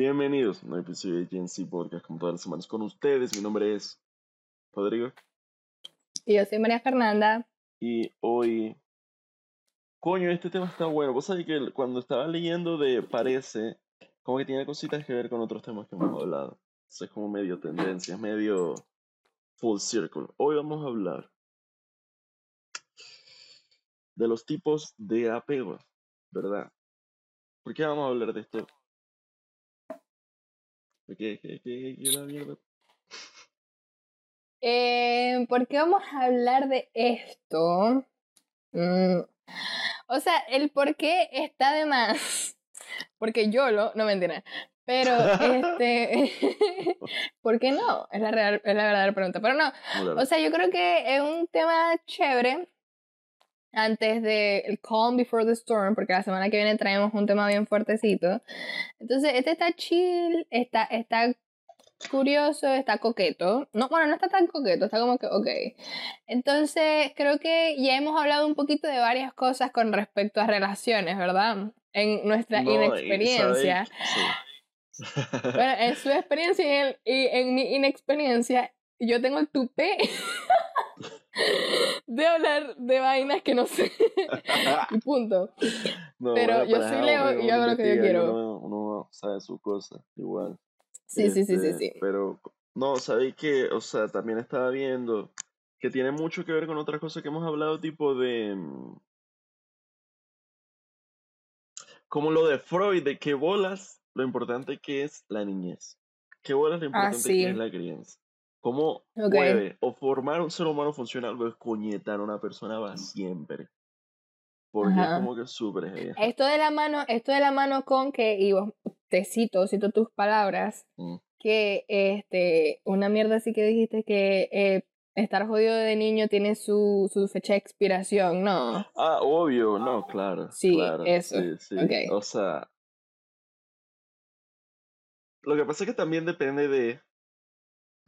Bienvenidos a un episodio de GNC Podcast, como todas las semanas con ustedes. Mi nombre es Rodrigo. Y yo soy María Fernanda. Y hoy. Coño, este tema está bueno. Vos sabés que cuando estaba leyendo de Parece, como que tiene cositas que ver con otros temas que hemos hablado. es como medio tendencia, es medio full circle. Hoy vamos a hablar de los tipos de apego, ¿verdad? ¿Por qué vamos a hablar de esto? ¿Por qué, qué, qué, qué la mierda? Eh, ¿Por qué vamos a hablar de esto? Mm, o sea, el por qué está de más. Porque yo lo, no me entiendes. Pero, este, ¿por qué no? Es la, real, es la verdadera pregunta. Pero no, o sea, yo creo que es un tema chévere antes del el Calm Before the Storm, porque la semana que viene traemos un tema bien fuertecito. Entonces, este está chill, está, está curioso, está coqueto. No, bueno, no está tan coqueto, está como que, ok. Entonces, creo que ya hemos hablado un poquito de varias cosas con respecto a relaciones, ¿verdad? En nuestra inexperiencia. Bueno, en su experiencia y en, mi inexperiencia, yo tengo el tupé de hablar de vainas que no sé. punto. Pero yo soy Leo y hago lo que yo quiero. Uno, sabe su cosa, igual. Sí, sí, sí, sí, sí. Pero, no, sabéis que, o sea, también estaba viendo que tiene mucho que ver con otras cosas que hemos hablado, tipo de. Mm, como lo de Freud, de que bolas lo importante que es la niñez. ¿Qué bolas lo ah, importante que es la crianza? ¿Cómo puede o formar un ser humano funcional o escoñetar a una persona va siempre? Porque es como que súper Esto de la mano, esto de la mano con que, y vos te cito, cito tus palabras, mm. que este, una mierda así que dijiste que eh, estar jodido de niño tiene su, su, fecha de expiración, ¿no? Ah, obvio, no, claro. Sí, claro, eso. Sí, O sea, lo que pasa es que también depende de.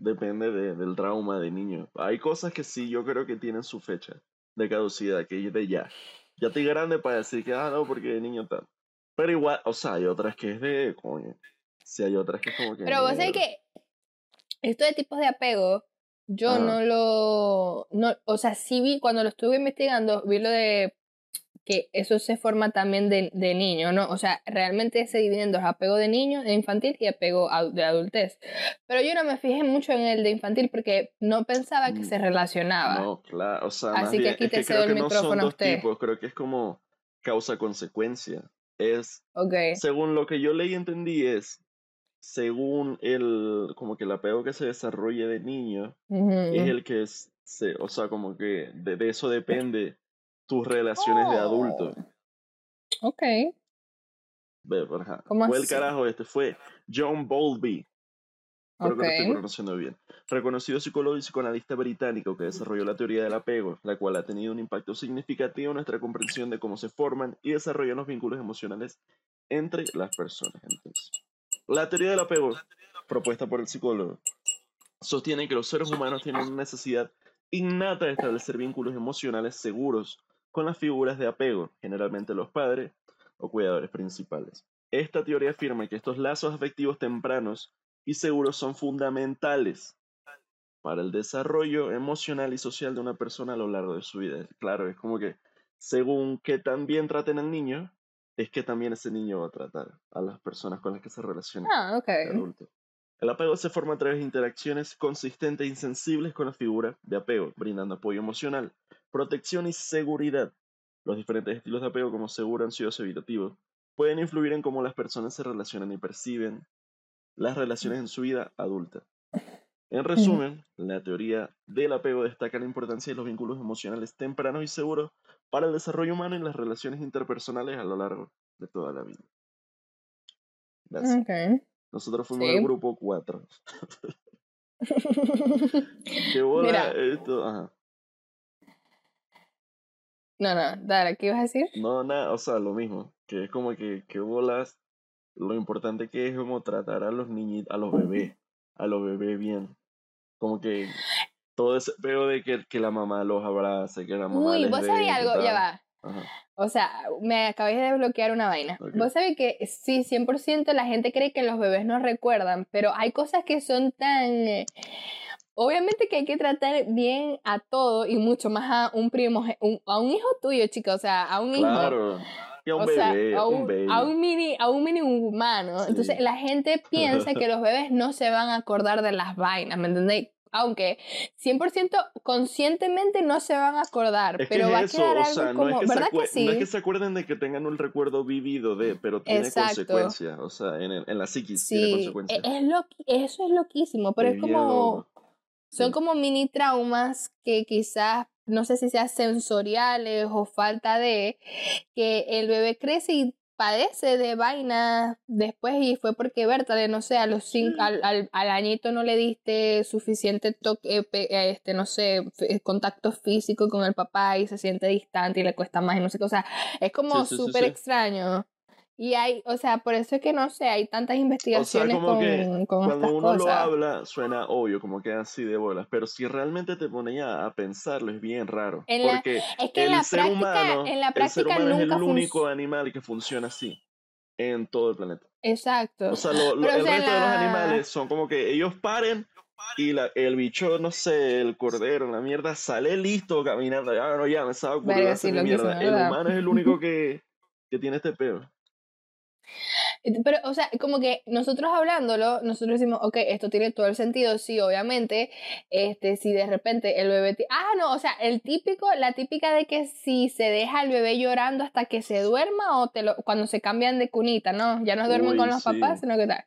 Depende de, del trauma de niño. Hay cosas que sí, yo creo que tienen su fecha de caducidad, que es de ya. Ya estoy grande para decir que, ah, no, porque de niño tal. Pero igual, o sea, hay otras que es de, coño. Sí, hay otras que es como que. Pero vos sabés que esto de tipos de apego, yo no lo. No, o sea, sí vi, cuando lo estuve investigando, vi lo de que eso se forma también de, de niño, ¿no? O sea, realmente se divide en dos, apego de niño, de infantil y apego de adultez. Pero yo no me fijé mucho en el de infantil porque no pensaba que mm. se relacionaba. No, claro, o sea, Así que aquí te cedo el micrófono a usted. Tipos, creo que es como causa-consecuencia. Es, okay. según lo que yo leí y entendí es, según el, como que el apego que se desarrolle de niño, es el que es, se, o sea, como que de, de eso depende tus relaciones de adulto. Oh, ok. Ve, fue el carajo este, fue John Bowlby. Creo que lo estoy pronunciando bien. Reconocido psicólogo y psicoanalista británico que desarrolló la teoría del apego, la cual ha tenido un impacto significativo en nuestra comprensión de cómo se forman y desarrollan los vínculos emocionales entre las personas. Entonces, la teoría del apego, propuesta por el psicólogo, sostiene que los seres humanos tienen una necesidad innata de establecer vínculos emocionales seguros con las figuras de apego, generalmente los padres o cuidadores principales. Esta teoría afirma que estos lazos afectivos tempranos y seguros son fundamentales para el desarrollo emocional y social de una persona a lo largo de su vida. Claro, es como que según que también traten al niño, es que también ese niño va a tratar a las personas con las que se relaciona. Ah, ok. El apego se forma a través de interacciones consistentes e insensibles con la figura de apego, brindando apoyo emocional, protección y seguridad. Los diferentes estilos de apego, como seguro, ansioso, evitativo, pueden influir en cómo las personas se relacionan y perciben las relaciones en su vida adulta. En resumen, la teoría del apego destaca la importancia de los vínculos emocionales tempranos y seguros para el desarrollo humano y las relaciones interpersonales a lo largo de toda la vida. Nosotros fuimos el grupo 4. ¿Qué bola esto? Ajá. No, no, dale, ¿qué ibas a decir? No, nada, o sea, lo mismo, que es como que, que bolas, lo importante que es como tratar a los niñitos, a los bebés, a los bebés bien. Como que todo ese peo de que, que la mamá los abrace, que la mamá Uy, les vos sabés algo, ya va. O sea, me acabé de desbloquear una vaina. Vos sabés que sí, 100% la gente cree que los bebés no recuerdan, pero hay cosas que son tan... Eh, obviamente que hay que tratar bien a todo y mucho más a un primo, a un hijo tuyo, chica, o sea, a un hijo. Claro. A un, bebé, a, un, a un mini, a un mini humano. Entonces la gente piensa que los bebés no se van a acordar de las vainas, ¿me entendéis? aunque 100% conscientemente no se van a acordar, pero va a quedar algo como, ¿verdad que sí? No es que se acuerden de que tengan un recuerdo vivido de, pero tiene consecuencias, o sea, en, en la psiquis tiene e, consecuencias. Es lo, eso es loquísimo, pero es, como, son como mini traumas que quizás no sé si sean sensoriales o falta de, que el bebé crece y padece de vaina después y fue porque Berta, no sé, a los cinco, al, al, añito no le diste suficiente toque, eh, este, no sé, contacto físico con el papá y se siente distante y le cuesta más y no sé qué, o sea, es como súper extraño. Y hay, o sea, por eso es que no sé, hay tantas investigaciones con, que cuando uno lo habla suena obvio, como que así de bolas, pero si realmente te pones a, pensarlo es bien raro. porque es que el ser humano, en la práctica es el único animal que funciona así en todo el planeta. Exacto. O sea, el resto de los animales son como que ellos paren y la, el bicho, no sé, el cordero, la mierda, sale listo caminando. Ya, no, ya me estaba ocurriendo mierda. El humano es el único que, que tiene este peor. Pero, o sea, como que nosotros hablándolo, nosotros decimos, ok, esto tiene todo el sentido, sí, obviamente, este, si de repente el bebé, ah, no, o sea, el típico, la típica de que si se deja al bebé llorando hasta que se duerma o te lo, cuando se cambian de cunita, ¿no? Ya no duermen con los papás, sino que tal.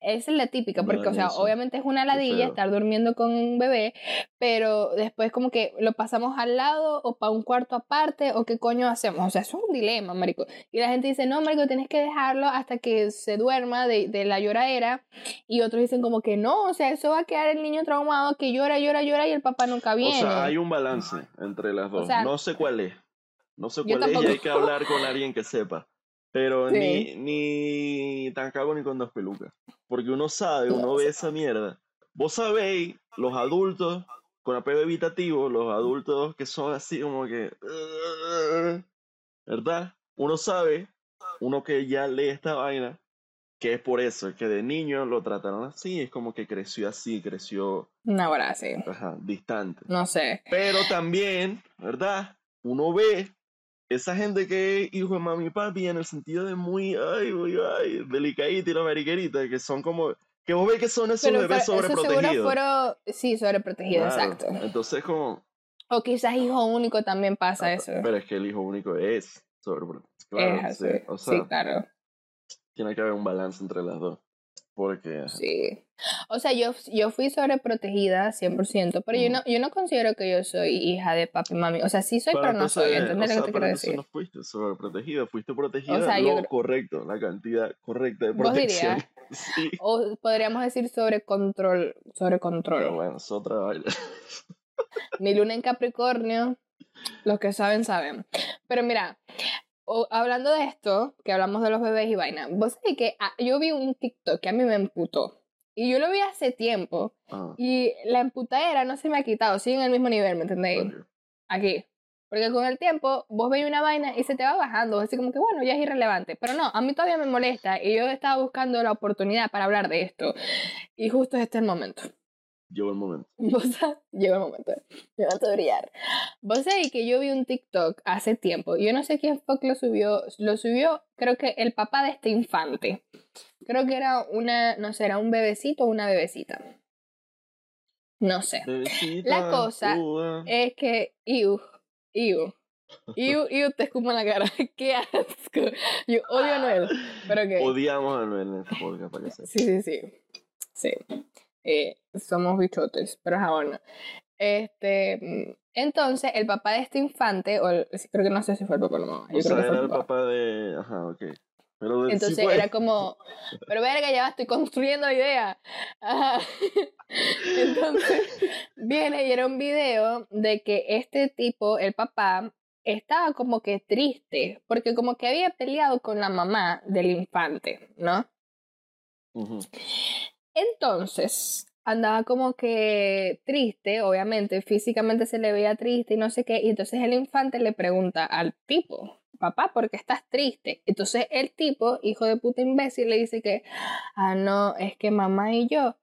Esa es la típica, porque, o sea, obviamente es una ladilla estar durmiendo con un bebé, pero después como que lo pasamos al lado o para un cuarto aparte o qué coño hacemos, o sea, eso es un dilema, marico. Y la gente dice, no, marico, tienes que dejarlo hasta que se duerma de, de la lloradera y otros dicen como que no, o sea, eso va a quedar el niño traumado que llora, llora, llora y el papá nunca viene. O sea, hay un balance entre las dos. no sé cuál es. No sé cuál es y hay que hablar con alguien que sepa. Pero ni, ni tan cago ni con dos pelucas. Porque uno sabe, uno ve esa mierda. Vos sabéis, los adultos con apego evitativo, los adultos que son así como que... ¿Verdad? Uno sabe uno que ya lee esta vaina, que es por eso, que de niño lo trataron así, es como que creció así, creció... Una hora sí. Ajá, distante. No sé. Pero también, ¿verdad? Uno ve esa gente que es hijo de mami y papi en el sentido de muy, ay, muy, ay, delicadita y la mariquerita, que son como... Que vos ves que son esos bebés sobreprotegidos. Fueron, sí, sobreprotegidos, exacto. Entonces como... O quizás hijo único también pasa ah, eso. Pero es que el hijo único es Claro, sí. O sea, claro. Tiene que haber un balance entre las dos. Porque... Sí. O sea, yo, yo fui sobreprotegida 100%, pero yo, mm. no, yo no considero que yo soy hija de papi y mami. O sea, sí soy, pero no soy. ¿Entendés lo que te quiero decir? no fuiste sobreprotegida, fuiste protegida o sea, lo correcto, la cantidad correcta de protección. sí. O podríamos decir sobre control. Sobre control. Pero bueno, es otra vaina. Mi luna en Capricornio, los que saben, saben. Pero mira, hablando de esto, que hablamos de los bebés y vaina, vos sabés que ah, yo vi un TikTok que a mí me emputó. Y yo lo vi hace tiempo. Ah. Y la emputadera no se me ha quitado, sigue en el mismo nivel, ¿me entendéis? Aquí. Porque con el tiempo vos veis una vaina y se te va bajando, así como que bueno, ya es irrelevante. Pero no, a mí todavía me molesta y yo estaba buscando la oportunidad para hablar de esto. Y justo este es el momento. Llegó el momento. ¿Vos Llegó el momento. momento de brillar. Vos sabés que yo vi un TikTok hace tiempo. Yo no sé quién fue que lo subió. Lo subió, creo que el papá de este infante. Creo que era una, no sé, era un bebecito o una bebecita. No sé. la cosa es que, iu, iu, iu, iu, te escupo en la cara. Qué asco. Yo odio a Noel. Pero que. Odiamos a Noel en este podcast, para que Sí, sí, sí. Sí. Eh, somos bichotes, pero es bueno. Este, entonces, el papá de este infante, o creo que no sé si fue el papá o la mamá. o sea, era el papá. de. Ajá, ok. Pero entonces era como, pero verga, ya estoy construyendo la idea. Entonces, viene y era un video de que este tipo, el papá, estaba como que triste, porque como que había peleado con la mamá del infante, ¿no? Entonces, andaba como que triste, obviamente, físicamente se le veía triste y no sé qué, y entonces el infante le pregunta al tipo, papá, ¿por qué estás triste? Entonces el tipo, hijo de puta imbécil, le dice que, ah, no, es que mamá y yo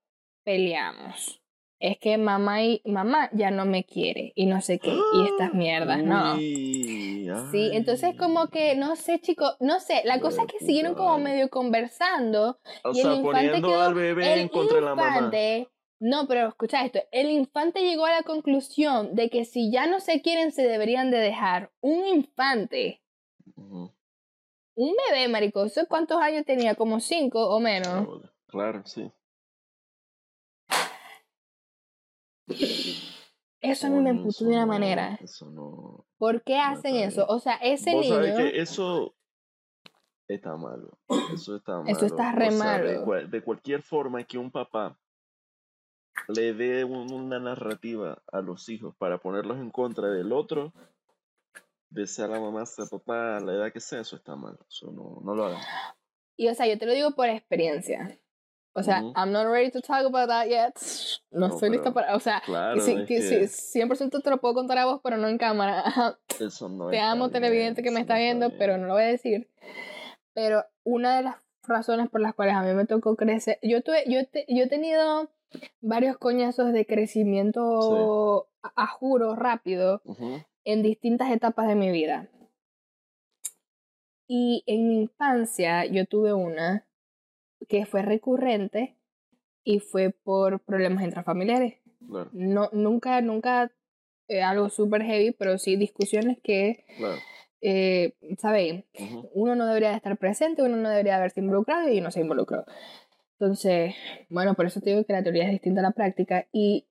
peleamos. Es que mamá y mamá ya no me quiere y no sé qué. Y estas mierdas, ¿no? Sí, entonces como que, no sé, chicos, no sé, la cosa es que siguieron como medio conversando. y el infante quedó, al bebé en contra de la mamá. No, pero escucha esto, el infante llegó a la conclusión de que si ya no se quieren se deberían de dejar. Un infante un bebé, marico. ¿Cuántos años tenía? ¿Como cinco o menos? Claro, sí. Eso a mí me emputó de una manera. Eso no. ¿Por qué hacen eso? O sea, ese ¿Vos niño. Sabés que eso está malo. Eso está malo. Eso está re malo. De, cualquier forma que un papá le dé una narrativa a los hijos para ponerlos en contra del otro, desear a la mamá, a papá, la edad que sea, eso está mal. Eso no, no lo hagan. Y o sea, yo te lo digo por experiencia. O sea, I'm not ready to talk about that yet. No, estoy lista para. O sea, claro, sí, que... 100% te lo puedo contar a vos, pero no en cámara. Eso no Te amo, televidente que me está viendo, pero no lo voy a decir. Pero una de las razones por las cuales a mí me tocó crecer. Yo, tuve, yo, yo he tenido varios coñazos de crecimiento a, juro rápido en distintas etapas de mi vida. Y en mi infancia yo tuve una que fue recurrente y fue por problemas intrafamiliares. No, nunca, nunca eh, algo súper heavy, pero sí discusiones que, eh, ¿sabéis? Uno no debería estar presente, uno no debería haberse involucrado y uno se involucró. Entonces, bueno, por eso te digo que la teoría es distinta a la práctica. Y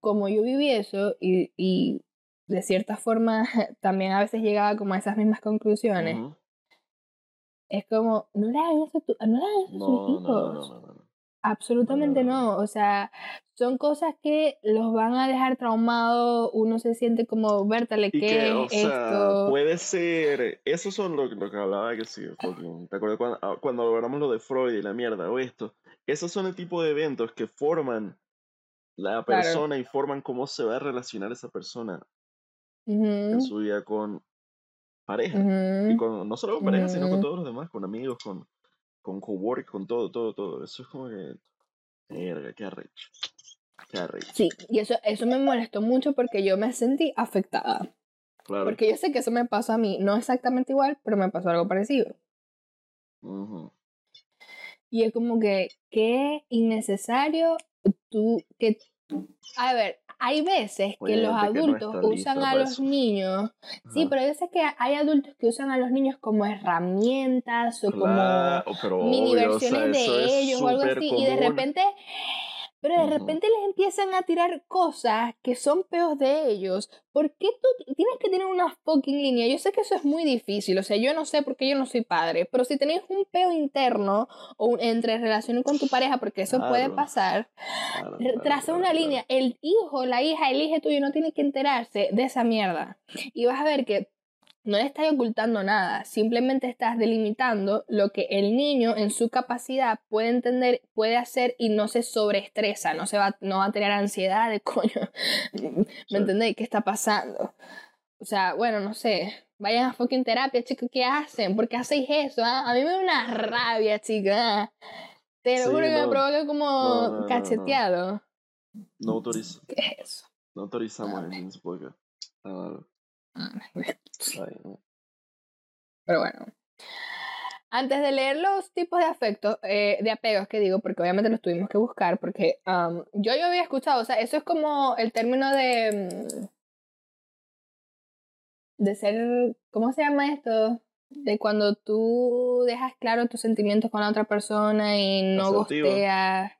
como yo viví eso y, y de cierta forma también a veces llegaba como a esas mismas conclusiones. Es como, no le hagan eso, a, no le hagan eso a sus hijos. No, no, Absolutamente no. O sea, son cosas que los van a dejar traumados. Uno se siente como, Bertale, ¿qué que, es esto? puede ser. Esos son lo, lo que hablaba que sí. ¿Te acuerdas cuando, ah, cuando hablamos lo de Freud y la mierda o esto? Esos son el tipo de eventos que forman la persona y forman cómo se va a relacionar esa persona en su vida con pareja. Y con, no solo con pareja, sino con todos los demás, con amigos, con, con cowork, con todo, todo, todo. Eso es como que. Verga, qué arrecho. Qué arrecho. Sí, y eso, eso me molestó mucho porque yo me sentí afectada. Claro. Porque yo sé que eso me pasó a mí, no exactamente igual, pero me pasó algo parecido. Y es como que, qué innecesario tú, que, a ver, hay veces que los adultos usan a los niños, sí, pero hay veces que hay adultos que usan a los niños como herramientas o como mini versiones de ellos o algo así, y de repente pero de repente les empiezan a tirar cosas que son peos de ellos. ¿Por qué tú tienes que tener una fucking línea? Yo sé que eso es muy difícil, o sea, yo no sé porque yo no soy padre, pero si tenéis un peo interno o entre relación con tu pareja, porque eso puede pasar, traza una línea. El hijo, la hija, el hijo tuyo no tiene que enterarse de esa mierda. Y vas a ver que no le estás ocultando nada, simplemente estás delimitando lo que el niño en su capacidad puede entender, puede hacer y no se sobreestresa, no, se va, no va a tener ansiedad de coño. ¿Me entendéis? ¿Qué está pasando? O sea, bueno, no sé. Vayan a fucking terapia, chicos, ¿qué hacen? ¿Por qué hacéis eso? Ah? A mí me da una rabia, chica. Te lo juro que me provoca como cacheteado. No autorizo. ¿Qué es eso? No autorizamos en ese podcast. Pero bueno. Antes de leer los tipos de afectos, eh, de apegos que digo, porque obviamente los tuvimos que buscar, porque yo yo había escuchado, o sea, eso es como el término de. Mm, de ser. ¿Cómo se llama esto? De cuando tú dejas claro tus sentimientos con la otra persona y no gosteas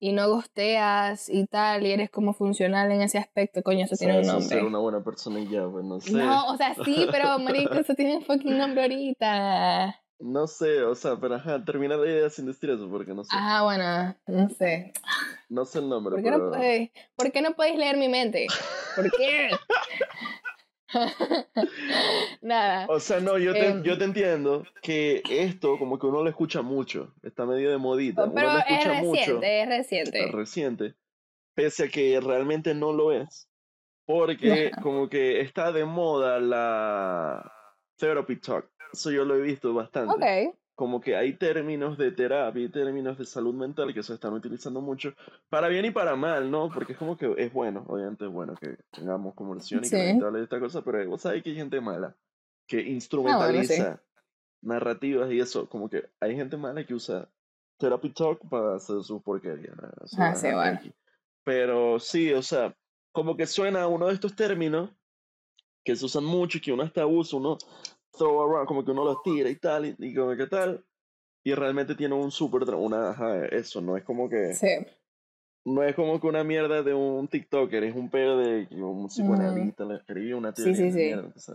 y no gosteas y tal, y eres como funcional en ese aspecto, coño, eso tiene un nombre. Ser una buena persona y ya, pues no sé. No, o sea, sí, pero marico, eso tiene un fucking nombre ahorita. No sé, o sea, pero ajá, termina la idea sin decir eso, porque no sé. Ajá, bueno, no sé. No sé el nombre, ¿Por qué, no, ¿por qué no podéis leer mi mente? ¿Por qué? Nada. O sea, no, yo te, em, yo te entiendo que esto como que uno lo escucha mucho, está medio de modita. Pero uno lo escucha es reciente, mucho, es reciente. Es reciente, pese a que realmente no lo es, porque como que está de moda la therapy talk. Eso yo lo he visto bastante. Ok. Como que hay términos de terapia y términos de salud mental que se están utilizando mucho, para bien y para mal, ¿no? Porque es como que es bueno, obviamente es bueno que tengamos conversación y sí. que de esta cosa, pero vos sabés que hay gente mala que ah, instrumentaliza narrativas y eso, como que hay gente mala que usa Therapy Talk para hacer su porquería. ah, sí, bueno. Pero sí, o sea, como que suena uno de estos términos que se usan mucho y que uno hasta usa, uno throw around, como que uno los tira y tal, y, como que tal, y realmente tiene un súper, una, eso, no es como que... Sí no es como que una mierda de un TikToker, es un pedo de un psicoanalista, le escribí una teoría. Sí, sí, sí.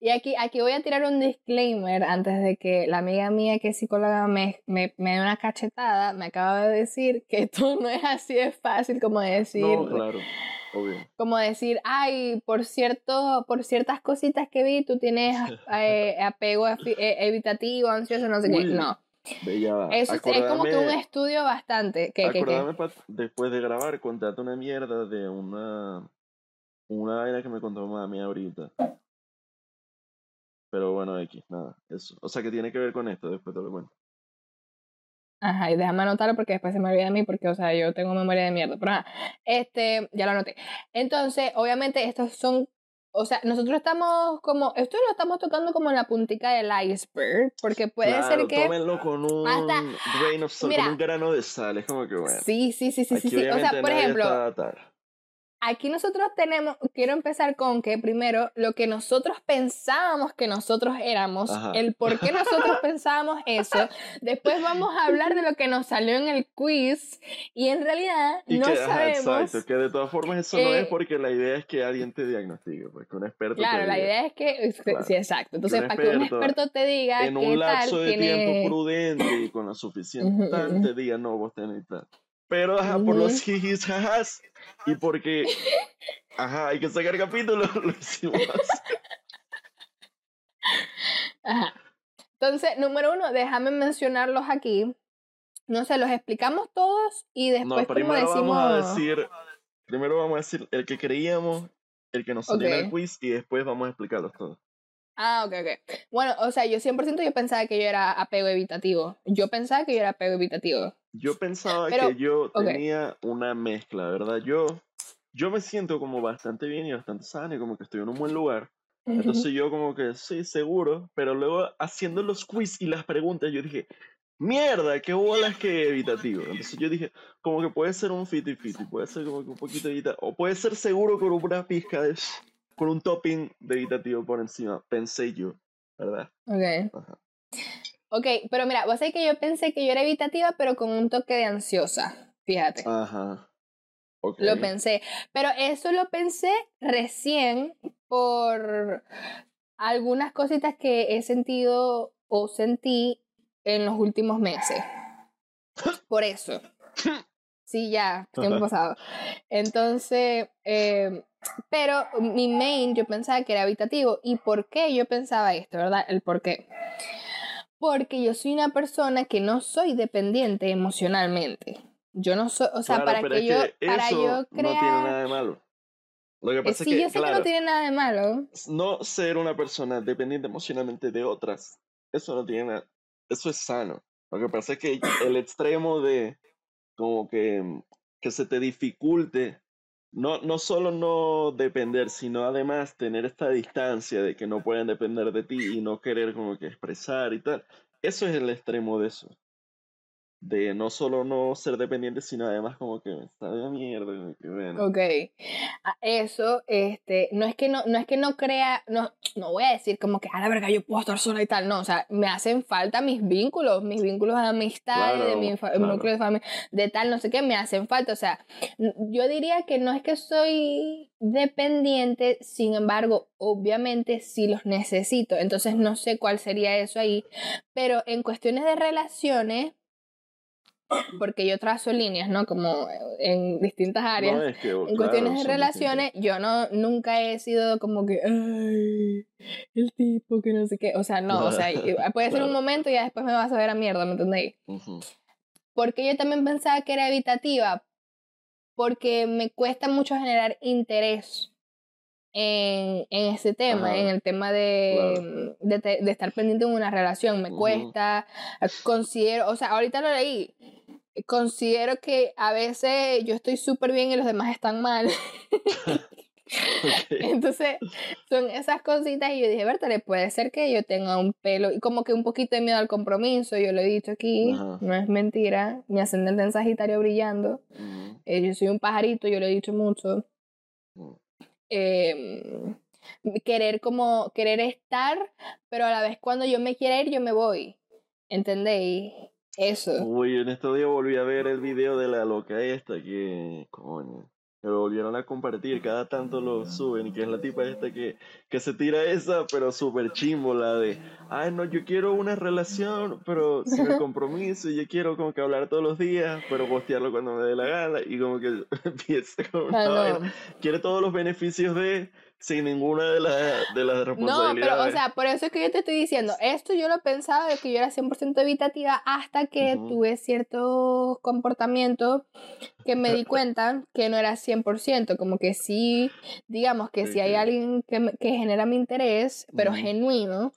y aquí, aquí voy a tirar un disclaimer antes de que la amiga mía que es psicóloga me, me, me dé una cachetada, me acaba de decir que esto no es así de fácil como decir. No, claro. Obvio. Como decir, ay, por cierto, por ciertas cositas que vi, tú tienes eh, apego e, evitativo, ansioso, no sé qué. No. Eso es, como que un estudio bastante. que después de grabar, contate una mierda de una. Una vaina que me contó mami ahorita. Pero bueno, X, nada, eso. O sea que tiene que ver con esto, después te lo cuento. Ajá, y déjame anotarlo porque después se me olvida a mí, porque, o sea, yo tengo memoria de mierda. Pero este, ya lo anoté. Entonces, obviamente, estos son o sea, nosotros estamos como, esto lo estamos tocando como en la puntica del iceberg, porque puede ser que... Tómenlo con un grain of salt, con un grano de sal, es como que bueno. Sí, sí, sí, sí, sí. O sea, por ejemplo, aquí nosotros tenemos, quiero empezar con que primero lo que nosotros pensábamos que nosotros éramos, el por qué nosotros pensábamos eso, después vamos a hablar de lo que nos salió en el quiz y en realidad no sabemos. exacto, que de todas formas eso no es porque la idea es que alguien te diagnostique, pues que un experto Claro, la idea es que, sí, exacto, entonces para que un experto te diga en un lapso de tiempo prudente y con la suficiente te diga, no, vos tenés tal. Pero ajá, por los jijis, jajas, y porque, ajá, hay que sacar capítulos, lo hicimos. Ajá. Entonces, número uno, déjame mencionarlos aquí. No sé, los explicamos todos y después no, primero decimos... vamos a decir, primero vamos a decir el que creíamos, el que nos salió en el quiz y después vamos a explicarlos todos. Ah, ok, ok. Bueno, o sea, yo 100% yo pensaba que yo era apego evitativo. Yo pensaba que yo era apego evitativo. Yo pensaba que yo tenía una mezcla, ¿verdad? Yo, yo me siento como bastante bien y bastante sano y como que estoy en un buen lugar. Entonces yo como que sí, seguro, pero luego haciendo los quiz y las preguntas yo dije, mierda, qué bolas que evitativo. Entonces yo dije, como que puede ser un fiti fiti, puede ser como que un poquito evitativo, o puede ser seguro con una pizca de con un topping de evitativo por encima, pensé yo, ¿verdad? Ok. Ok, pero mira, vos sabés que yo pensé que yo era evitativa, pero con un toque de ansiosa, fíjate. Ajá. Okay. Lo pensé, pero eso lo pensé recién por algunas cositas que he sentido o sentí en los últimos meses. Por eso. Sí, ya, tiempo pasado. Entonces, eh, pero mi main yo pensaba que era habitativo. ¿Y por qué yo pensaba esto, verdad? El por qué. Porque yo soy una persona que no soy dependiente emocionalmente. Yo no soy, o sea, para que yo, para yo crear... No tiene nada de malo. Lo que pasa sí, es que, yo sé que no tiene nada de malo. No ser una persona dependiente emocionalmente de otras, eso no tiene nada, eso es sano. Lo que pasa es que el extremo de como que, que se te dificulte no, no solo no depender, sino además tener esta distancia de que no pueden depender de ti y no querer como que expresar y tal. Eso es el extremo de eso de no solo no ser dependiente, sino además como que está de mierda. Que bueno. Ok. Eso, este, no es que no, no es que no crea, no, no voy a decir como que a la verga yo puedo estar sola y tal, no, o sea, me hacen falta mis vínculos, mis vínculos de amistad, de mi núcleo de familia, de tal, no sé qué, me hacen falta, o sea, yo diría que no es que soy dependiente, sin embargo, obviamente sí los necesito, entonces no sé cuál sería eso ahí, pero en cuestiones de relaciones, porque yo trazo líneas, ¿no? Como en distintas áreas. en cuestiones de relaciones, yo no nunca he sido como que, ay, el tipo que no sé qué. O sea, no, o sea, puede ser un momento y ya después me vas a ver a mierda, ¿me entendéis? Porque yo también pensaba que era evitativa, porque me cuesta mucho generar interés en, en ese tema, en el tema de, de, estar pendiente en una relación. Me cuesta, considero, o sea, ahorita lo leí, considero que a veces yo estoy súper bien y los demás están mal. Entonces, son esas cositas y yo dije, le puede ser que yo tenga un pelo y como que un poquito de miedo al compromiso, yo lo he dicho aquí, no es mentira, mi ascendente en Sagitario brillando, eh, yo soy un pajarito, yo lo he dicho mucho. Em, querer como, querer estar, pero a la vez cuando yo me quiera ir, yo me voy, ¿entendéis? Eso. Uy, en estos días volví a ver el video de la loca esta que, coño, me volvieron a compartir, cada tanto lo suben, y que es la tipa esta que, que se tira esa, pero súper chimbo, la de, ay no, yo quiero una relación, pero sin el compromiso, y yo quiero como que hablar todos los días, pero postearlo cuando me dé la gana, y como que empieza con una quiere todos los beneficios de, sin ninguna de, de las responsabilidades. No, pero o sea, por eso es que yo te estoy diciendo, esto yo lo pensaba de que yo era 100% evitativa hasta que tuve ciertos comportamientos que me di cuenta que no era 100%, como que sí, digamos que si hay alguien que, que, genera mi interés, pero genuino,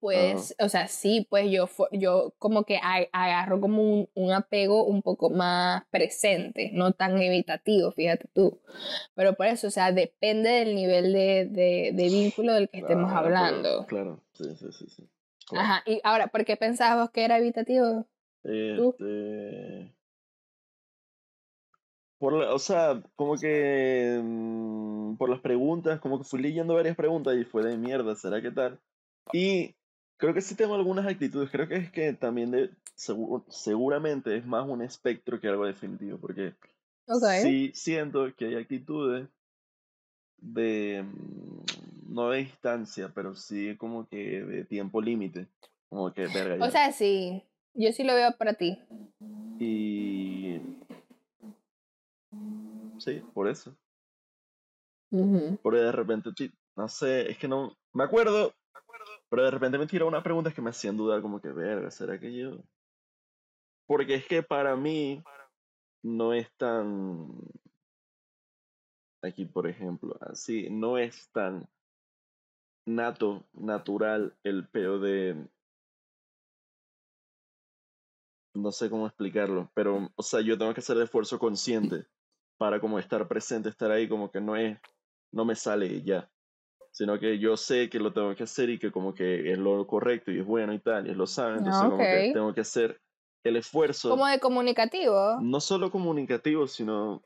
pues, o sea, sí, pues yo, yo como que agarro como un, un, apego un poco más presente, no tan evitativo, fíjate tú. Pero por eso, o sea, depende del nivel de, de, de vínculo del que estemos hablando. Claro, sí, sí, sí. sí. Ajá, y ahora, ¿por qué pensabas que era evitativo? Este... Por o sea, como que mm, por las preguntas, como que fui leyendo varias preguntas y fue de mierda, ¿será que tal? Y creo que sí tengo algunas actitudes. Creo que es que también de, seguramente es más un espectro que algo definitivo. Porque sí siento que hay actitudes de. Mm, no de distancia, pero sí como que de tiempo límite. Como que verga. O sea, sí. Yo sí lo veo para ti. Y. Sí, por eso. Porque de repente, no sé, es que no. Me acuerdo pero de repente me tiró una pregunta que me hacían dudar como que, verga, ¿será que yo? Porque es que para mí no es tan... Aquí, por ejemplo, así, no es tan nato, natural el peo de... No sé cómo explicarlo, pero, o sea, yo tengo que hacer el esfuerzo consciente para como estar presente, estar ahí, como que no es, no me sale ya sino que yo sé que lo tengo que hacer y que como que es lo correcto y es bueno y tal, y lo sabe, entonces como que tengo que hacer el esfuerzo. Como de comunicativo. No solo comunicativo, sino,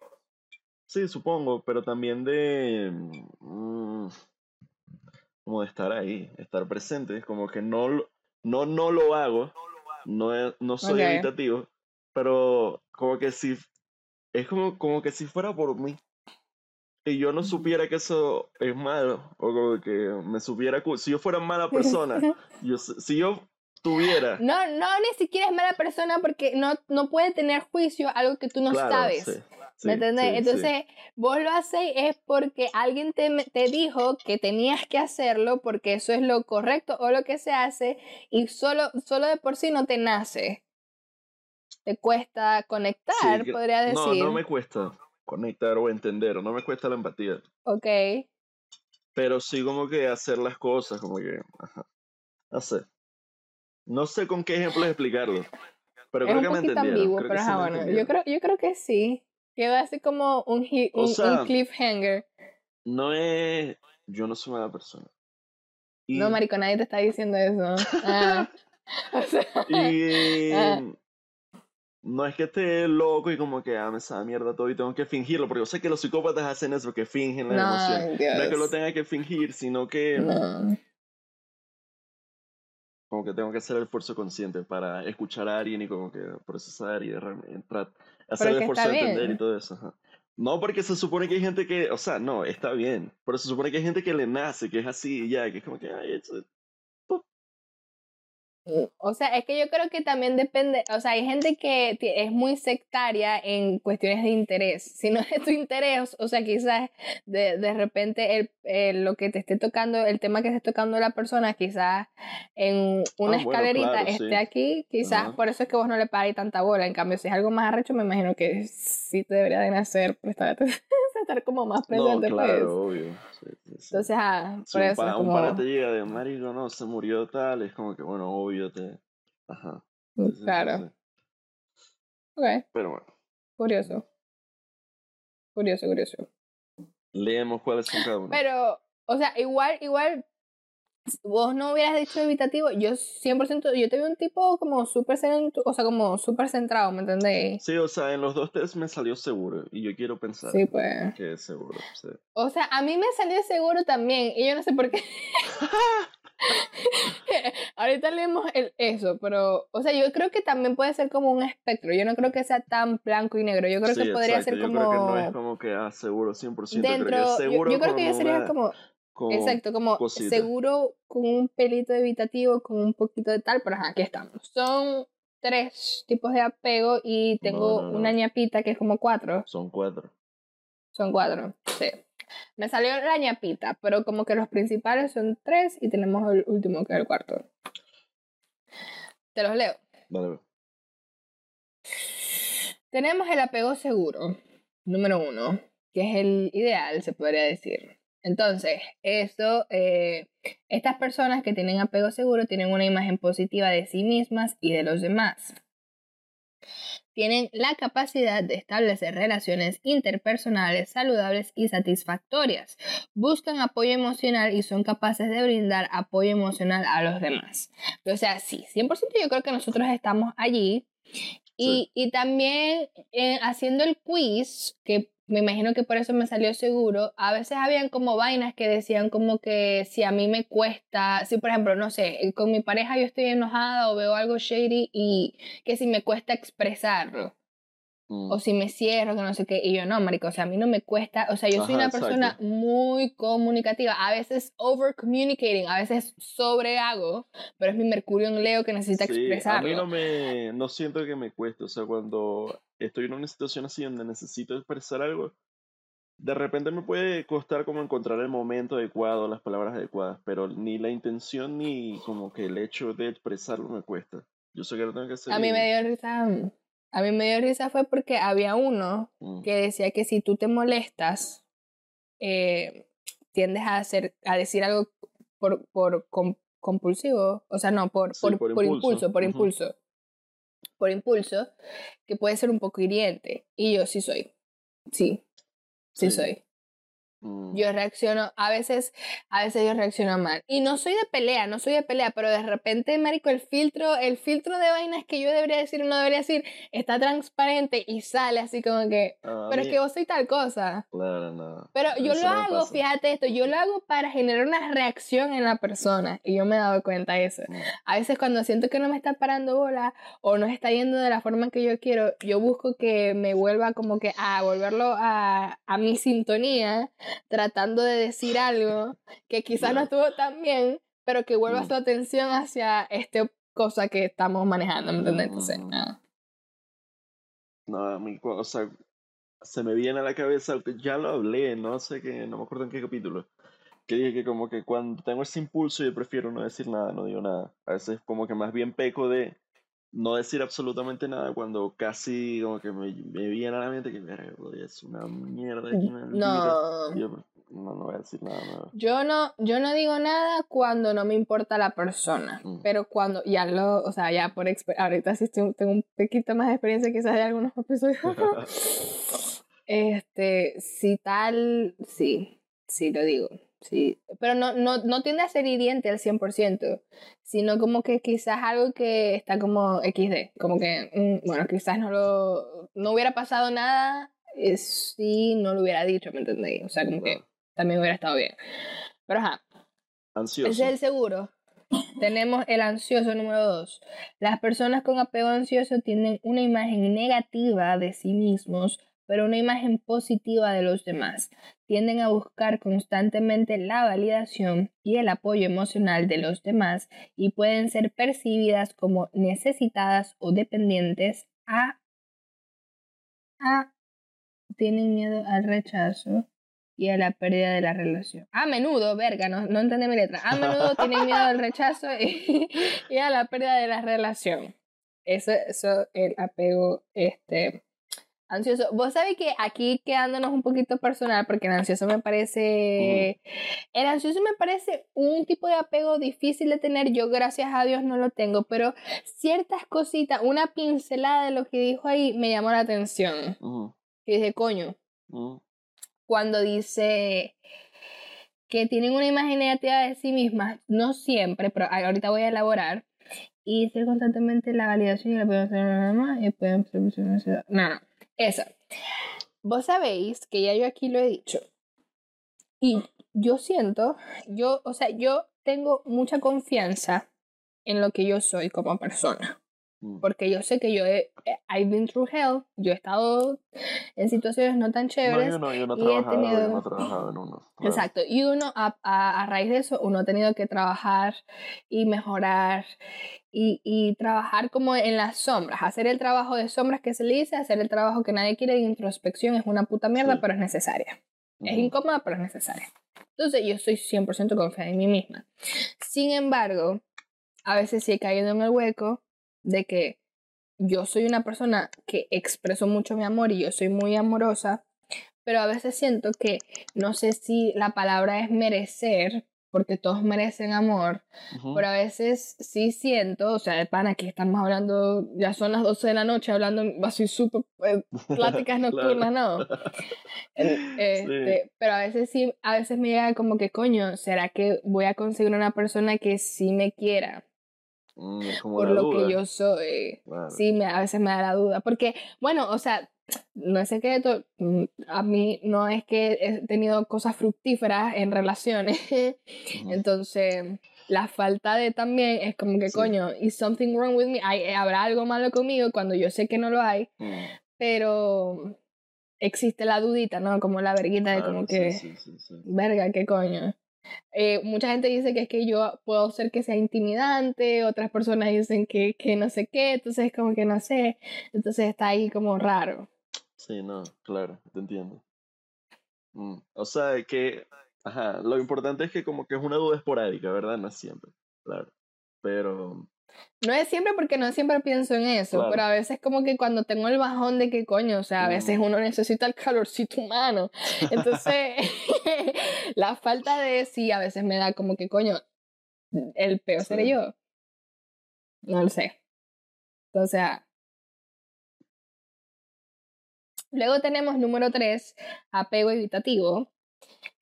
sí, supongo, pero también de, mm, como de estar ahí, estar presente, como que no, no, no lo hago, no, no soy evitativo, pero como que si, es como, como que si fuera por mí y yo no supiera que eso es malo, o que me supiera, si yo fuera mala persona, yo, si yo tuviera... No, no, ni siquiera es mala persona porque no, no puede tener juicio algo que tú no sabes. ¿Me entendés? Entonces, vos lo haces es porque alguien te, te dijo que tenías que hacerlo porque eso es lo correcto o lo que se hace y solo, solo de por sí no te nace. Te cuesta conectar, podría decir. No, no me cuesta conectar o entender, no me cuesta la empatía. Ok. Pero sí como que hacer las cosas, como que, ajá, hacer. No sé con qué ejemplos explicarlo, pero creo que me entendieron. pero bueno, yo creo, yo creo que sí. Queda así como un, un, cliffhanger. No es, yo no soy mala persona. no, marico, nadie te está diciendo eso. Ah. y ah no es que esté loco y como que, ah, me sabe mierda todo y tengo que fingirlo, porque yo sé que los psicópatas hacen eso, que fingen la emoción. No es que lo tenga que fingir, sino que... Como que tengo que hacer el esfuerzo consciente para escuchar a alguien y como que procesar y entrar, hacer el esfuerzo de entender y todo eso. No, porque se supone que hay gente que, o sea, no, está bien, pero se supone que hay gente que le nace, que es así y ya, que es como que, ay, eso, o sea, es que yo creo que también depende, o sea, hay gente que es muy sectaria en cuestiones de interés. Si no es tu interés, o sea, quizás de, de repente el, lo que te esté tocando, el tema que esté tocando la persona, quizás en una ah, escalerita esté aquí, quizás por eso es que vos no le pagáis tanta bola. En cambio, si es algo más arrecho, me imagino que sí te debería de nacer prestar estar como más presente, no, claro, obvio. Entonces, ah, por si eso. Un, como... un para te llega de marico, no, se murió tal, es como que, bueno, obvio te. Ajá. Mm, claro. Ok. Pero bueno. Curioso. Curioso, curioso. Leemos cuáles son cada uno. Pero, o sea, igual, igual vos no hubieras dicho evitativo, yo 100%, yo te veo un tipo como súper o sea, como súper centrado, ¿me entendéis? Sí, o sea, en los dos test me salió seguro y yo quiero pensar sí, pues. que es seguro. Sí. O sea, a mí me salió seguro también y yo no sé por qué. Ahorita leemos el, eso, pero, o sea, yo creo que también puede ser como un espectro. Yo no creo que sea tan blanco y negro. Yo creo que podría ser como. Yo creo que no es como que, ah, seguro 100%. Dentro, creo que seguro yo, creo que yo sería como Exacto, como seguro con un pelito evitativo, con un poquito de tal, pero aquí estamos. Son tres tipos de apego y tengo una ñapita que es como cuatro. Son cuatro. Son cuatro, sí. Me salió la ñapita, pero como que los principales son tres y tenemos el último que es el cuarto. Te los leo. Vale. Tenemos el apego seguro, número uno, que es el ideal, se podría decir. Entonces, esto, eh, estas personas que tienen apego seguro tienen una imagen positiva de sí mismas y de los demás. Tienen la capacidad de establecer relaciones interpersonales saludables y satisfactorias. Buscan apoyo emocional y son capaces de brindar apoyo emocional a los demás. O sea, sí, 100% yo creo que nosotros estamos allí. Y, y también eh, haciendo el quiz, que me imagino que por eso me salió seguro, a veces habían como vainas que decían como que si a mí me cuesta, si por ejemplo, no sé, eh, con mi pareja yo estoy enojada o veo algo shady y que si me cuesta expresarlo. Mm. O si me cierro, que no sé qué. Y yo, no, marico, o sea, a mí no me cuesta. O sea, yo soy una persona muy comunicativa. A veces over communicating, a veces sobrehago, pero es mi Mercurio en Leo que necesita sí, expresarlo. A mí no me. No siento que me cueste. O sea, cuando estoy en una situación así donde necesito expresar algo, de repente me puede costar como encontrar el momento adecuado, las palabras adecuadas, pero ni la intención ni como que el hecho de expresarlo me cuesta. Yo sé que lo tengo que hacer. A mí me dio risa a mí me dio risa fue porque había uno mm. que decía que si tú te molestas, eh, tiendes a, hacer, a decir algo por, por compulsivo, o sea, no, por, por, impulso. por impulso. Por impulso, que puede ser un poco hiriente. Y yo sí soy. Sí, sí. soy. Mm. Yo reacciono, a veces, a veces yo reacciono mal. Y no soy de pelea, no soy de pelea, pero de repente, marico, el filtro, el filtro de vainas que yo debería decir o no debería decir, está transparente y sale así como que, pero es que vos soy tal cosa. Claro, no. Pero yo lo hago, fíjate esto, yo lo hago para generar una reacción en la persona y yo me he dado cuenta de eso. Mm. A veces cuando siento que no me está parando bola o no está yendo de la forma que yo quiero, yo busco que me vuelva como que a volverlo a, a mi sintonía tratando de decir algo que quizás no estuvo tan bien, pero que vuelva mm. su atención hacia esta cosa que estamos manejando, ¿me entiendes? Entonces, mm. No, a mí, o sea, se me viene a la cabeza, ya lo hablé, no sé qué, no me acuerdo en qué capítulo, que dije que como que cuando tengo ese impulso yo prefiero no decir nada, no digo nada. A veces como que más bien peco de no decir absolutamente nada cuando casi como que me, me viene a la mente que es una mierda no. Yo, no, no voy a decir nada Yo no, yo no digo nada cuando no me importa la persona, mm. pero cuando ya lo, o sea, ya por ahorita sí tengo un poquito más de experiencia quizás de algunos episodios. este, si tal, sí, sí lo digo. Sí, pero no, no, no tiende a ser hiriente al 100%, sino como que quizás algo que está como XD, como que, mm, bueno, quizás no lo, no hubiera pasado nada si no lo hubiera dicho, ¿me entendéis? O sea, como que también hubiera estado bien. Pero ajá. Ansioso. Ese es el seguro. Tenemos el ansioso número dos. Las personas con apego ansioso tienen una imagen negativa de sí mismos pero una imagen positiva de los demás. Tienden a buscar constantemente la validación y el apoyo emocional de los demás y pueden ser percibidas como necesitadas o dependientes a... a tienen miedo al rechazo y a la pérdida de la relación. A menudo, verga, no, no entendí mi letra. A menudo tienen miedo al rechazo y, y, a la pérdida de la relación. Eso, eso el apego este, Ansioso. Vos sabés que aquí quedándonos un poquito personal, porque el ansioso me parece. El ansioso me parece un tipo de apego difícil de tener. Yo, gracias a Dios, no lo tengo, pero ciertas cositas, una pincelada de lo que dijo ahí me llamó la atención. Y dije, coño. Cuando dice que tienen una imagen negativa de sí mismas, no siempre, pero ahorita voy a elaborar. Y ser constantemente la validación y la pueden y pueden No, no. Eso. Vos sabéis que ya yo aquí lo he dicho. Y yo siento, yo, o sea, yo tengo mucha confianza en lo que yo soy como persona. Mm. Porque yo sé que yo he, eh, I've been through hell, yo he estado en situaciones no tan chéveres. No, yo no, yo no he trabajado, no he trabajado en uno. Exacto, y uno a, a, a, raíz de eso, uno ha tenido que trabajar y mejorar y, y, trabajar como en las sombras, hacer el trabajo de sombras que se le dice, hacer el trabajo que nadie quiere de introspección es una puta mierda, pero es necesaria. Es incómoda, pero es necesaria. Entonces yo estoy 100% confiada en mí misma. Sin embargo, a veces sí he caído en el hueco de que yo soy una persona que expreso mucho mi amor y yo soy muy amorosa, pero a veces siento que no sé si la palabra es merecer, porque todos merecen amor, pero a veces sí siento, o sea, de pana, aquí estamos hablando, ya son las 12 de la noche, hablando así súper eh, pláticas nocturnas, ¿no? Este, pero a veces sí, a veces me llega como que, coño, ¿será que voy a conseguir una persona que sí me quiera? Mm, por lo que yo soy. Sí, me, a veces me da la duda. Porque, bueno, o sea, no es secreto, mm, a mí no es que he tenido cosas fructíferas en relaciones. Entonces, la falta de también es como que, coño, is something wrong with me? ¿Hay, ¿Habrá algo malo conmigo cuando yo sé que no lo hay? Mm. Pero existe la dudita, ¿no? Como la verguita de como que, verga, ¿qué coño? Eh, mucha gente dice que es que yo puedo ser que sea intimidante, otras personas dicen que, que no sé qué, entonces como que no sé, entonces está ahí como raro. Sí, no, claro, te entiendo. Mm, o sea, que, ajá, lo importante es que como que es una duda esporádica, ¿verdad? No es siempre, claro. Pero no es siempre porque no siempre pienso en eso, pero a veces como que cuando tengo el bajón de que coño, o sea, a veces uno necesita el calorcito humano. Entonces, la falta de sí a veces me da como que coño, el peor seré yo. No lo sé. Sea. Luego tenemos número 3, apego evitativo.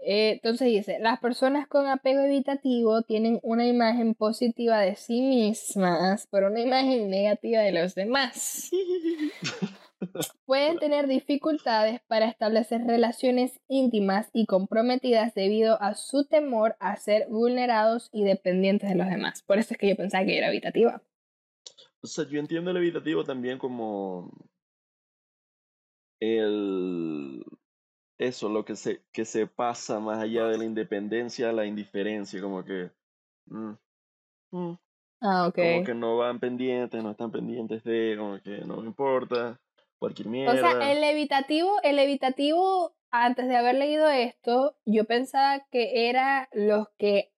Eh, entonces dice, las personas con apego evitativo tienen una imagen positiva de sí mismas, pero una imagen negativa de los demás. Pueden tener dificultades para establecer relaciones íntimas y comprometidas debido a su temor a ser vulnerados y dependientes de los demás. Por eso es que yo pensaba que era evitativa. O sea, yo entiendo el evitativo también como el eso, lo que se, que se pasa más allá de la independencia a la indiferencia, como que... Mm, mm, ah, ok. Como que no van pendientes, no están pendientes de, como que no me importa, cualquier mierda. O sea, el evitativo, el evitativo, antes de haber leído esto, yo pensaba que era los que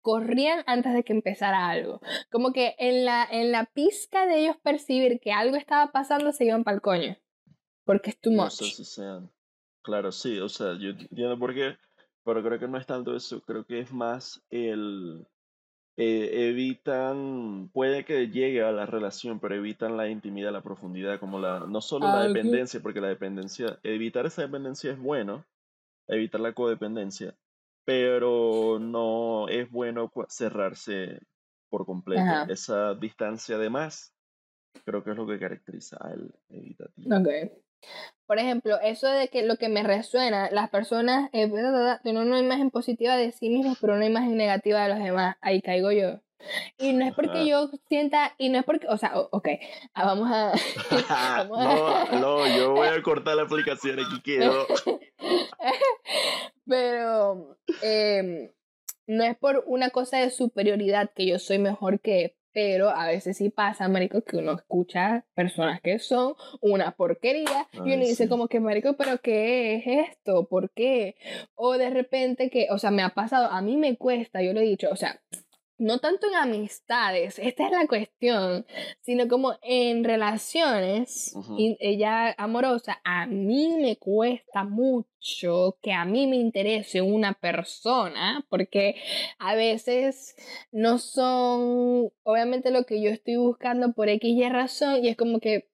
corrían antes de que empezara algo. Como que en la, en la pizca de ellos percibir que algo estaba pasando se iban para el coño. Porque es too much. Claro, sí, o sea, yo entiendo por qué, pero creo que no es tanto eso, creo que es más el... Eh, evitan, puede que llegue a la relación, pero evitan la intimidad, la profundidad, como la, no solo la dependencia, porque la dependencia, evitar esa dependencia es bueno, evitar la codependencia, pero no es bueno cerrarse por completo. Esa distancia de más, creo que es lo que caracteriza al evitativo. Okay. Por ejemplo, eso de que lo que me resuena, las personas eh, tienen una imagen positiva de sí mismos, pero una imagen negativa de los demás. Ahí caigo yo. Y no es porque yo sienta, y no es porque, o sea, ok, ah, vamos a... no, no, yo voy a cortar la aplicación, aquí quedo. pero eh, no es por una cosa de superioridad que yo soy mejor que, pero a veces sí pasa, marico, que uno escucha personas que son una porquería y uno dice como que, marico, pero ¿qué es esto? ¿Por qué? O de repente que, o sea, me ha pasado, a mí me cuesta, yo lo he dicho, o sea, no tanto en amistades, esta es la cuestión, sino como en relaciones, y ella amorosa, a mí me cuesta mucho que a mí me interese una persona, porque a veces no son, obviamente, lo que yo estoy buscando por X y razón, y es como que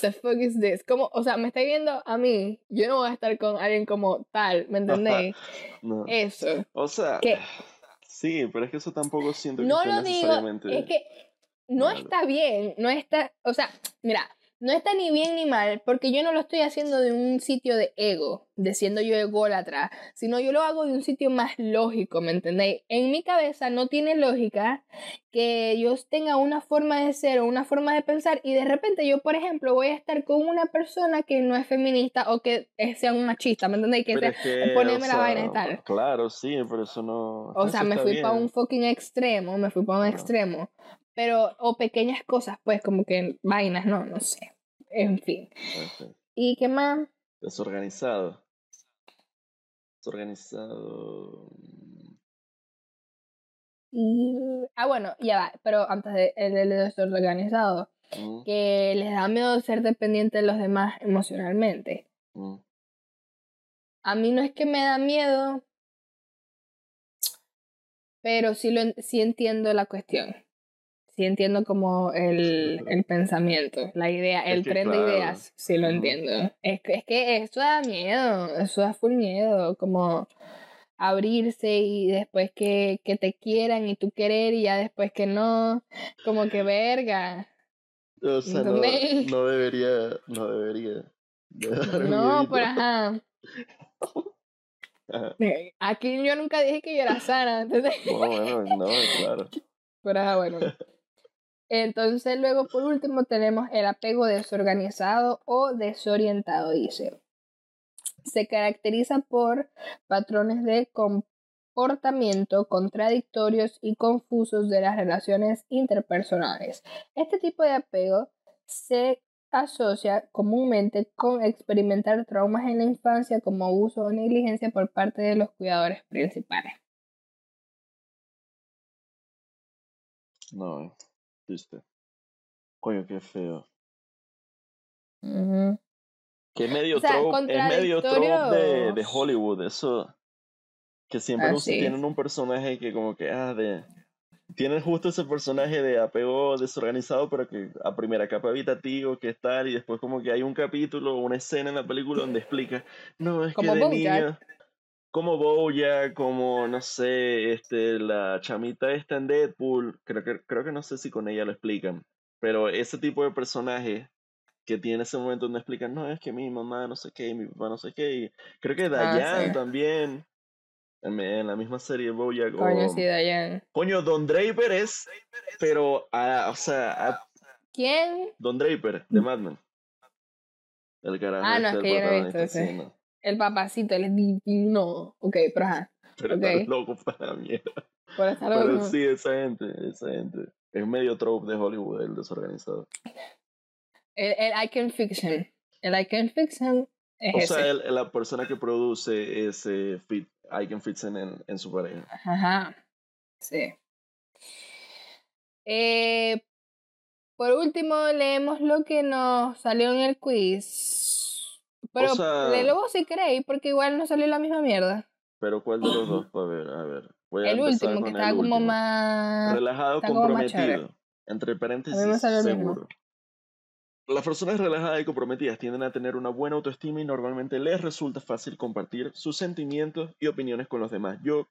the fuck is this? Como, o sea, me está viendo a mí, yo no voy a estar con alguien como tal, ¿me entendéis? Eso. O sea, sí, pero es que eso tampoco siento que no lo necesariamente... Digo, es que no está bien, no está, o sea, mira, no está ni bien ni mal, porque yo no lo estoy haciendo de un sitio de ego, de siendo yo ególatra, sino yo lo hago de un sitio más lógico, ¿me entendéis? En mi cabeza no tiene lógica que yo tenga una forma de ser o una forma de pensar y de repente yo, por ejemplo, voy a estar con una persona que no es feminista o que sea un machista, ¿me entendéis? Que, sea, ponerme la vaina y tal. Claro, sí, pero eso no... O sea, me fui para un fucking extremo, me fui para un extremo. Pero, o pequeñas cosas, pues, como que vainas, no, no sé. En fin. ¿Y qué más? Desorganizado. Desorganizado. Y, ah, bueno, ya va, pero antes de el, desorganizado, que les da miedo ser dependiente de los demás emocionalmente. A mí no es que me da miedo, pero sí, lo, sí entiendo la cuestión sí entiendo como el, el pensamiento, la idea, el tren de ideas, sí lo entiendo. Es que, es que eso da miedo, eso da full miedo, como abrirse y después que, que te quieran y tú querer y ya después que no, como que verga. O sea, no, no, debería, no debería. No, por ajá. Aquí yo nunca dije que yo era sana, ¿entendés? No, bueno, no, claro. Pero ajá, bueno. Entonces luego por último tenemos el apego desorganizado o desorientado, dice. Se caracteriza por patrones de comportamiento contradictorios y confusos de las relaciones interpersonales. Este tipo de apego se asocia comúnmente con experimentar traumas en la infancia como abuso o negligencia por parte de los cuidadores principales. No, Coño, qué feo. Que es medio trope, es medio trope de, de, Hollywood, eso. Que siempre ah, tienen un personaje que como que, ah, de... Tienen justo ese personaje de apego desorganizado, pero que a primera capa habitativo, que es tal, y después como que hay un capítulo, una escena en la película donde explica, no, es que de niño como Boya, como, no sé, este, la chamita esta en Deadpool, creo que, creo que no sé si con ella lo explican, pero ese tipo de personaje que tiene ese momento donde explican, no, es que mi mamá no sé qué, mi papá no sé qué, y creo que ah, Dayan también, en, la misma serie Boya. Coño, sí, Dayan. Coño, Don Draper es, pero, o sea... ¿Quién? Don Draper, de Mad Men. El carajo. Ah, no, es que yo no he visto ese. El papacito, él es divino. Ok, pero ajá. Pero okay. está loco para la mierda. Pero sí, esa gente, esa gente. Es medio trope de Hollywood, el desorganizado. El, el Icon Fiction. El Icon Fiction es O sea, la persona que produce ese fit, Icon Fiction en, en su pareja. Ajá. Sí. Eh, por último, leemos lo que nos salió en el quiz. Pero de luego si queréis, porque igual no salió la misma mierda. Pero ¿cuál de los dos? A ver, a ver. Voy a el último, que estaba como más. Relajado, comprometido. entre paréntesis, seguro. Las personas relajadas y comprometidas tienden a tener una buena autoestima y normalmente les resulta fácil compartir sus sentimientos y opiniones con los demás. Yo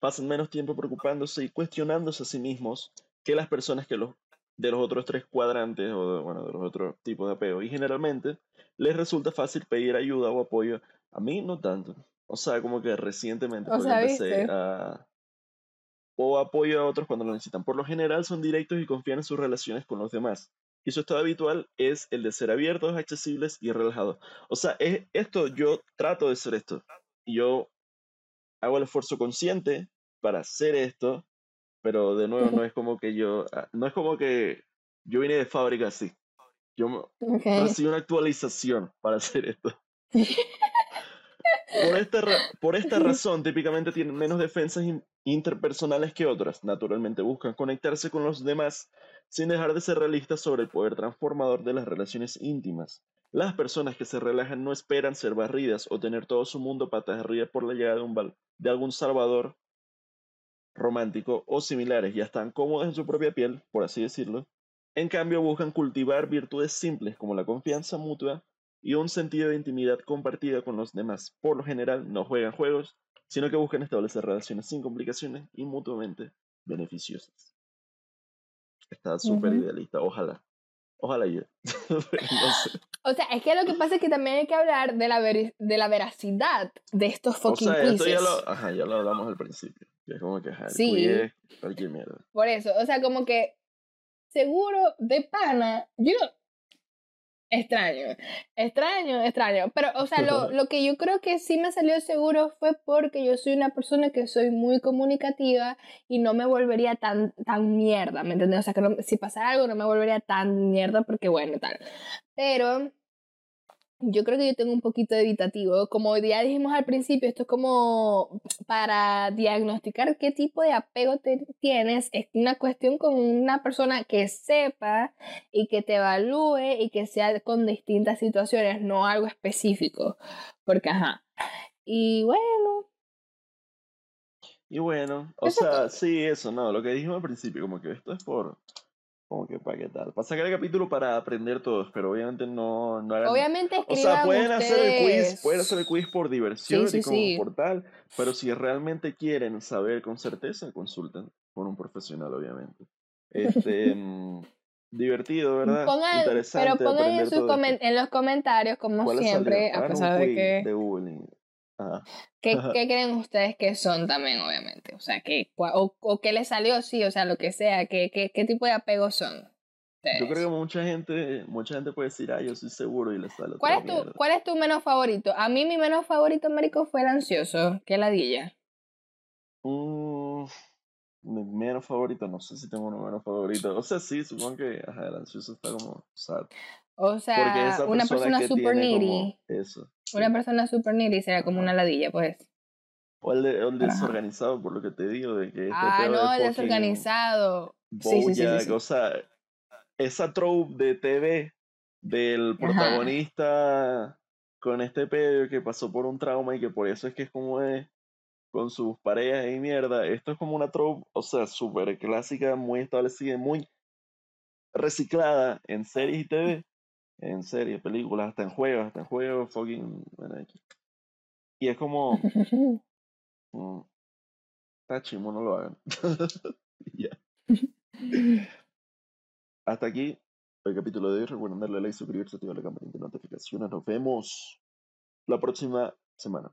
pasan menos tiempo preocupándose y cuestionándose a sí mismos que las personas que los de los otros tres cuadrantes o de, bueno, de los otros tipos de apego. Y generalmente les resulta fácil pedir ayuda o apoyo. A mí no tanto. O sea, como que recientemente o empecé a... O apoyo a otros cuando lo necesitan. Por lo general son directos y confían en sus relaciones con los demás. Y su estado habitual es el de ser abiertos, accesibles y relajados. O sea, es esto, yo trato de ser esto. Yo hago el esfuerzo consciente para hacer esto pero de nuevo no es como que yo, ah, no es como que yo vine de fábrica así. Yo okay. recibí una actualización para hacer esto. Por esta, por esta razón, típicamente tienen menos defensas interpersonales que otras. Naturalmente buscan conectarse con los demás sin dejar de ser realistas sobre el poder transformador de las relaciones íntimas. Las personas que se relajan no esperan ser barridas o tener todo su mundo patas arriba por la llegada de, un, de algún salvador romántico o similares. Ya están cómodos en su propia piel, por así decirlo. En cambio, buscan cultivar virtudes simples como la confianza mutua y un sentido de intimidad compartida con los demás. Por lo general, no juegan juegos, sino que buscan establecer relaciones sin complicaciones y mutuamente beneficiosas. Está súper idealista, ojalá. Ojalá yo. O sea, es que lo que pasa es que también hay que hablar de la, de la veracidad de estos fucking o sea, esto ya lo, ajá, ya lo hablamos al principio. Es como que, sí. cualquier mierda. Por eso, o sea, como que seguro de pana, yo Extraño, extraño, extraño. Pero, o sea, lo, lo, que yo creo que sí me salió seguro fue porque yo soy una persona que soy muy comunicativa y no me volvería tan, tan mierda, ¿me entiendes? O sea, que si pasara algo no me volvería tan mierda porque, bueno, tal. Pero yo creo que yo tengo un poquito de evitativo. Como ya dijimos al principio, esto es como para diagnosticar qué tipo de apego te tienes. Es una cuestión con una persona que sepa y que te evalúe y que sea con distintas situaciones, no algo específico. Porque, ajá. Y bueno. Y bueno, o sea, sí, eso, no, lo que dijimos al principio, como que esto es por como que para qué tal. Para sacar el capítulo para aprender todos, pero obviamente no, no hagan... Obviamente O sea, pueden hacer el quiz, pueden hacer el quiz por diversión y como por tal, pero si realmente quieren saber con certeza, consulten con un profesional, obviamente. Este, mm, divertido, ¿verdad? Interesante. Pero pongan en, en, los comentarios, como siempre, a pesar de que... De bullying. ¿Qué, ¿Qué, creen ustedes que son también, obviamente? O sea, que, o, o qué les salió, sí, o sea, lo que sea, ¿qué, qué, qué tipo de apegos son? Yo creo que mucha gente, mucha gente puede decir, ah, yo soy seguro y les sale ¿Cuál es, tu, ¿Cuál es tu menos favorito? A mí mi menos favorito, Américo, fue el ansioso, que la dilla. Mm, mi menos favorito, no sé si tengo uno menos favorito. O sea, sí, supongo que ajá, el ansioso está como sad. O sea, una persona super needy. Eso. Una persona super needy será como una ladilla, pues. O el, de, el desorganizado, por lo que te digo, de que... Este ah, no, el desorganizado. sí, sí, sí, O sea, esa trope de TV del protagonista con este pedo que pasó por un trauma y que por eso es que es como es con sus parejas y mierda. Esto es como una trope, o sea, súper clásica, muy establecida, muy reciclada en series y TV en series, películas, hasta en juegos, hasta en juegos, fucking. Y es como. mm, está chimo, no lo hagan. ya. Hasta aquí el capítulo de hoy. Recuerden darle like, suscribirse, activar la campanita de notificaciones. Nos vemos la próxima semana.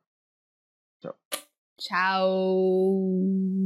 Chao. Chao.